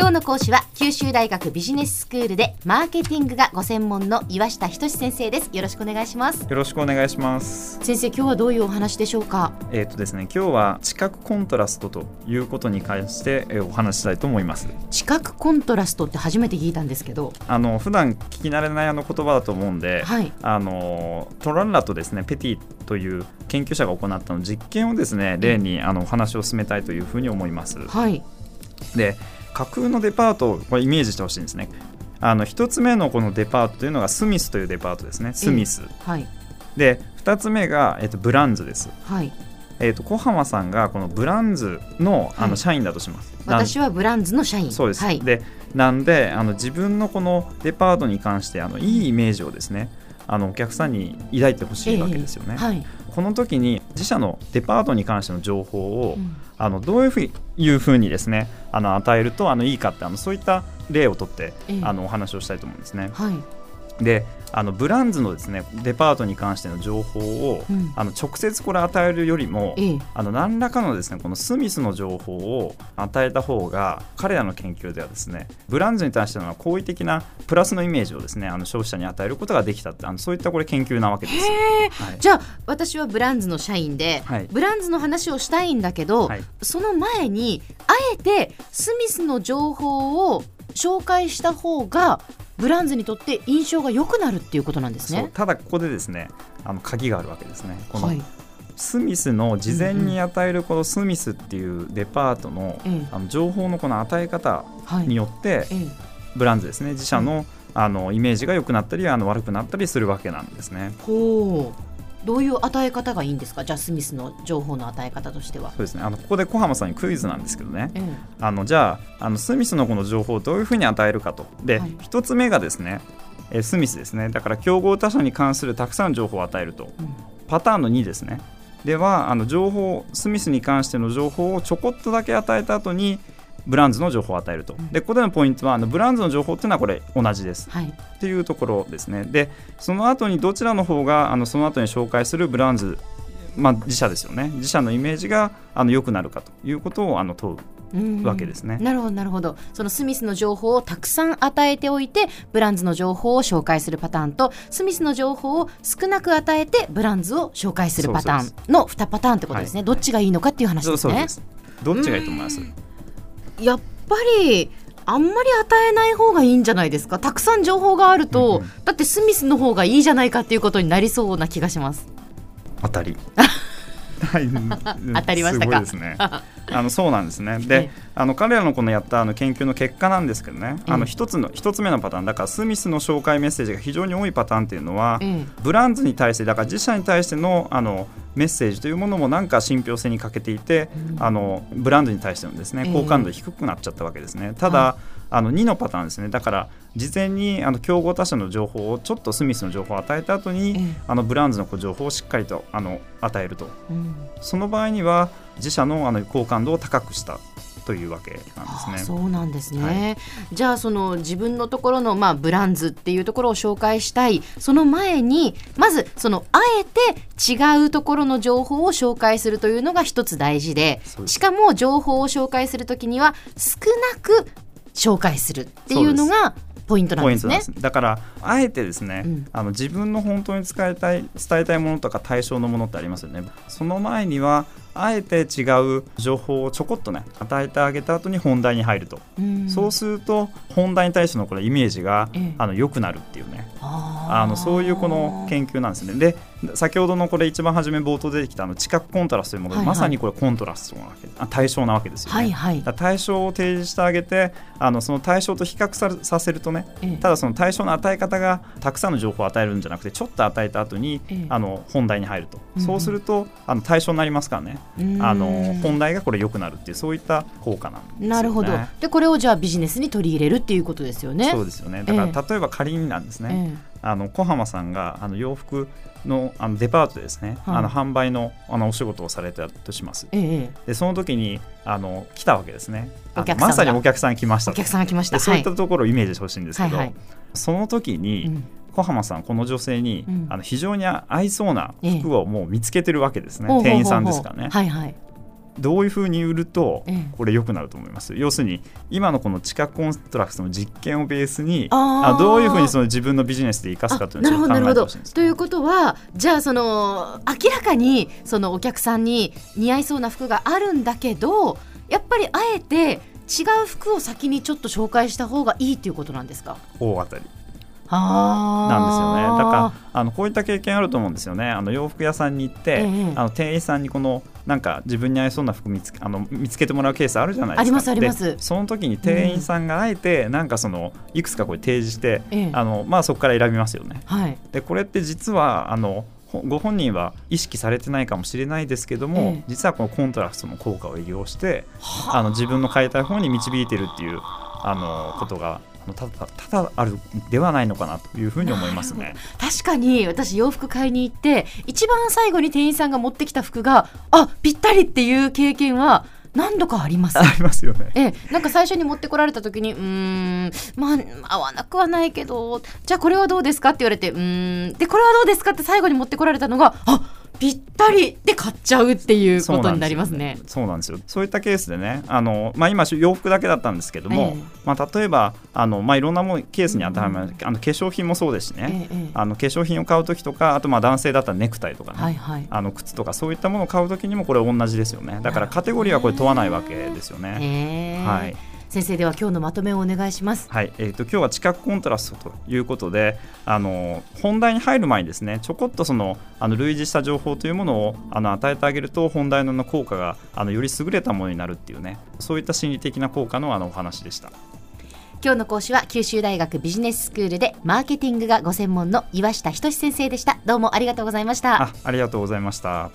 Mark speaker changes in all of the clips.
Speaker 1: 今日の講師は九州大学ビジネススクールでマーケティングがご専門の岩下仁先生です。よろしくお願いします。
Speaker 2: よろしくお願いします。
Speaker 1: 先生今日はどういうお話でしょうか？
Speaker 2: えっ、とですね今日は知覚コントラストということに関してえーお話ししたいと思います。
Speaker 1: 知覚コントラストって初めて聞いたんですけど。
Speaker 2: あの普段聞き慣れないあの言葉だと思うんで、
Speaker 1: はい。
Speaker 2: あのトランラとですねペティという研究者が行ったの実験をですね例にあのお話を進めたいというふうに思います。
Speaker 1: はい。
Speaker 2: で架空のデパートをこれイメージしてほしいんですね。あの一つ目のこのデパートというのがスミスというデパートですね。スミス、
Speaker 1: はい。
Speaker 2: で二つ目が、えっとブランズです。
Speaker 1: はい。
Speaker 2: えー、と小浜さんがこのブランズのあ
Speaker 1: はい。
Speaker 2: の社員だとします。なん
Speaker 1: 私はブランズの社員。
Speaker 2: そうです、
Speaker 1: はい。
Speaker 2: でなんであの自分のこのデパートに関してあのいいイメージをですねあのお客さんに抱いてほしいわけですよね。
Speaker 1: はい、
Speaker 2: この時に自社のデパートに関しての情報を、
Speaker 1: うん。
Speaker 2: あのどういうふういうふうにですねあの与えるとあのいいかってあのそういった例をとって、
Speaker 1: ええ。
Speaker 2: あのお話をしたいと思うんですね。
Speaker 1: はい、
Speaker 2: であのブランズのですねデパートに関しての情報を、
Speaker 1: うん。
Speaker 2: あの直接これ与えるよりも、
Speaker 1: ええ。
Speaker 2: あの何らかのですねこのスミスの情報を与えた方が彼らの研究ではですねブランズに対しての好意的なプラスのイメージをですねあの消費者に与えることができたってあのそういったこれ研究なわけです。はい。
Speaker 1: じゃあ私はブランズの社員で、
Speaker 2: はい。
Speaker 1: ブランズの話をしたいんだけど、
Speaker 2: はい。
Speaker 1: その前にあえてスミスの情報を紹介した方がブランズにとって印象が良くなるっていうことなんですね。
Speaker 2: ただここでですねあの鍵があるわけですね。この
Speaker 1: はい、
Speaker 2: スミスの事前に与えるこのスミスっていうデパートの,、
Speaker 1: ええ。
Speaker 2: あの情報のこの与え方
Speaker 1: はい。
Speaker 2: によって、
Speaker 1: ええ。
Speaker 2: ブランズですね。自社の,、あのイメージが良くなったりあの悪くなったりするわけなんですね。
Speaker 1: ほうどういう与え方がいいんですか？じゃあスミスの情報の与え方としては。
Speaker 2: そうですね。あのここで小浜さんにクイズなんですけどね。
Speaker 1: ええ
Speaker 2: あのじゃああのスミスのこの情報をどういうふうに与えるかと。で、
Speaker 1: はい。
Speaker 2: 一つ目がですねえースミスですね。だから競合他社に関するたくさんの情報を与えると。
Speaker 1: うん。
Speaker 2: パターンの2ですね。ではあの情報スミスに関しての情報をちょこっとだけ与えた後にブランズの情報を与えると。
Speaker 1: うん。
Speaker 2: でここでのポイントはあのブランズの情報っていうのはこれ同じです。
Speaker 1: はい。
Speaker 2: っていうところですね。でその後にどちらの方があのその後に紹介するブランズまあ、自社ですよね。自社のイメージがあの良くなるかということをあの問う
Speaker 1: うん
Speaker 2: わけですね。
Speaker 1: なるほどなるほど。そのスミスの情報をたくさん与えておいてブランズの情報を紹介するパターンとスミスの情報を少なく与えてブランズを紹介するパターンの2パターンってことですね、どっちがいいのかっていう話ですね。
Speaker 2: そうそうです。どっちがいいと思います？
Speaker 1: やっぱりあんまり与えない方がいいんじゃないですか？たくさん情報があると、
Speaker 2: うんうん。
Speaker 1: だってスミスの方がいいじゃないかっていうことになりそうな気がします。
Speaker 2: 当たり。は い、
Speaker 1: 当たりましたか？
Speaker 2: すごいですね。あのそうなんですね。で
Speaker 1: ええ、
Speaker 2: あの彼らのこのやったあの研究の結果なんですけどね、あ
Speaker 1: え。え
Speaker 2: の一つの一つ目のパターン。だからスミスの紹介メッセージが非常に多いパターンっていうのは、
Speaker 1: ええ。
Speaker 2: ブランズに対してだから自社に対してのあのメッセージというものもなんか信憑性に欠けていて、
Speaker 1: うん。
Speaker 2: あのブランドに対してのですね
Speaker 1: ええ。
Speaker 2: 好感度低くなっちゃったわけですね。ただ、
Speaker 1: は
Speaker 2: あの2のパターンですね。だから事前にあの競合他社の情報をちょっとスミスの情報を与えた後に、
Speaker 1: ええ。
Speaker 2: あのブランズのこう情報をしっかりとあの与えると。
Speaker 1: うん。
Speaker 2: その場合には自社のあの好感度を高くしたというわけなんですね。
Speaker 1: そうなんですね、じゃあその自分のところの、まあ、ブランズっていうところを紹介したい。その前にまずそのあえて違うところの情報を紹介するというのが一つ大事でしかも情報を紹介するときには少なく紹介するっていうのがポイントなんですね。
Speaker 2: だからあえてですね、
Speaker 1: うん。
Speaker 2: あの自分の本当に使いたい伝えたいものとか対象のものってありますよね。その前にはあえて違う情報をちょこっとね与えてあげた後に本題に入ると、
Speaker 1: うん。
Speaker 2: そうすると本題に対してのこれイメージが、
Speaker 1: ええ。
Speaker 2: あの良くなるっていうね
Speaker 1: あ
Speaker 2: のそういうこの研究なんですね。で先ほどのこれ一番初め冒頭出てきたあの知覚コントラストというもので、
Speaker 1: はいはい。
Speaker 2: まさにこれコントラストなわけあ対象なわけですよね。
Speaker 1: はいはい。
Speaker 2: 対象を提示してあげてあのその対象と比較ささせるとね
Speaker 1: ええ。
Speaker 2: ただその対象の与え方がたくさんの情報を与えるんじゃなくてちょっと与えた後に、
Speaker 1: ええ。
Speaker 2: あの本題に入ると、
Speaker 1: うんうん。
Speaker 2: そうするとあの対象になりますからね。
Speaker 1: うん。
Speaker 2: あの本題がこれ良くなるっていうそういった効果なんですよね。
Speaker 1: なるほど。でこれをじゃあビジネスに取り入れるっていうことですよね。
Speaker 2: そうですよね。だから、例えば仮になんですね、
Speaker 1: え
Speaker 2: あの小浜さんがあの洋服のあのデパートでですね、
Speaker 1: はい。
Speaker 2: あの販売のあのお仕事をされてたとします。
Speaker 1: えええ
Speaker 2: でその時にあの来たわけですね。まさにお客さん来ましたと。
Speaker 1: お客さんが来ました。
Speaker 2: でそういった
Speaker 1: は
Speaker 2: ところをイメージしてほしいんですけど、
Speaker 1: はいはい。
Speaker 2: その時に、
Speaker 1: うん。
Speaker 2: 小浜さんこの女性に、
Speaker 1: うん。
Speaker 2: あの非常に合いそうな
Speaker 1: ええ
Speaker 2: 服をもう見つけてるわけですね、
Speaker 1: ほうほうほうほう。
Speaker 2: 店員さんですからね。
Speaker 1: はいはい。
Speaker 2: どういうふうに売ると
Speaker 1: ええ。
Speaker 2: これ良くなると思います、要するに今のこの知覚コントラストの実験をベースに
Speaker 1: あ
Speaker 2: どういうふうにその自分のビジネスで生かすかというのを考えてほしいんです
Speaker 1: ということはじゃあその明らかにそのお客さんに似合いそうな服があるんだけどやっぱりあえて違う服を先にちょっと紹介した方がいいっていうことなんですか？
Speaker 2: 大当たり。
Speaker 1: あ
Speaker 2: なんですよね。だ
Speaker 1: か
Speaker 2: からあのこういった経験あると思うんですよね。あの洋服屋さんに行って、
Speaker 1: ええ
Speaker 2: あの店員さんにこのなんか自分に合いそうな服見つけあの見つけてもらうケースあるじゃないですか。
Speaker 1: ありますあります。
Speaker 2: でその時に店員さんがあえてなんかそのいくつかこれ提示して、
Speaker 1: ええ。
Speaker 2: あのまあ、そこから選びますよね。
Speaker 1: はい。
Speaker 2: でこれって実はあのほご本人は意識されてないかもしれないですけども、
Speaker 1: ええ。
Speaker 2: 実はこのコントラストの効果を利用してあ。の自分の変えたい方に導いてるっていうあのことがただただあるではないのかなというふうに思いますね。
Speaker 1: 確かに私洋服買いに行って一番最後に店員さんが持ってきた服があぴったりっていう経験は何度かあります
Speaker 2: ありますよね。
Speaker 1: ええ、なんか最初に持ってこられた時にうーんまあ合わなくはないけどじゃあこれはどうですかって言われてうーんでこれはどうですかって最後に持ってこられたのがあぴったりで買っちゃうっていうことになりますね。
Speaker 2: そうなんですよ。そういったケースでね、あのまあ今洋服だけだったんですけども、
Speaker 1: ええ
Speaker 2: まあ例えばあのまあいろんなものケースに当てはまる、あの化粧品もそうですしね、
Speaker 1: え
Speaker 2: あの化粧品を買う時とか、あとまあ男性だったらネクタイとかね、
Speaker 1: はいはい。
Speaker 2: あの靴とかそういったものを買う時にもこれ同じですよね。だからカテゴリーはこれ問わないわけですよね。はい。
Speaker 1: 先生では今日のまとめをお願いします。
Speaker 2: はい、えー、と今日は知覚コントラストということであの本題に入る前にですねちょこっとそのあの類似した情報というものをあの与えてあげると本題の効果があのより優れたものになるっていうねそういった心理的な効果のあのお話でした。
Speaker 1: 今日の講師は九州大学ビジネススクールでマーケティングがご専門の岩下仁先生でした。どうもありがとうございました。
Speaker 2: あありがとうございました。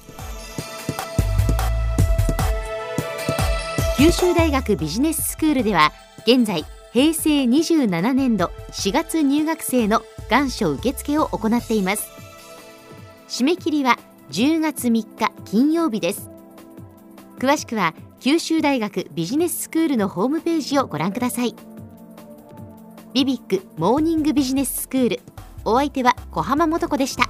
Speaker 1: 九州大学ビジネススクールでは現在平成27年度4月入学生の願書受付を行っています。締め切りは10月3日金曜日です。詳しくは九州大学ビジネススクールのホームページをご覧ください。ビビックモーニングビジネススクール。お相手は小浜もとこでした。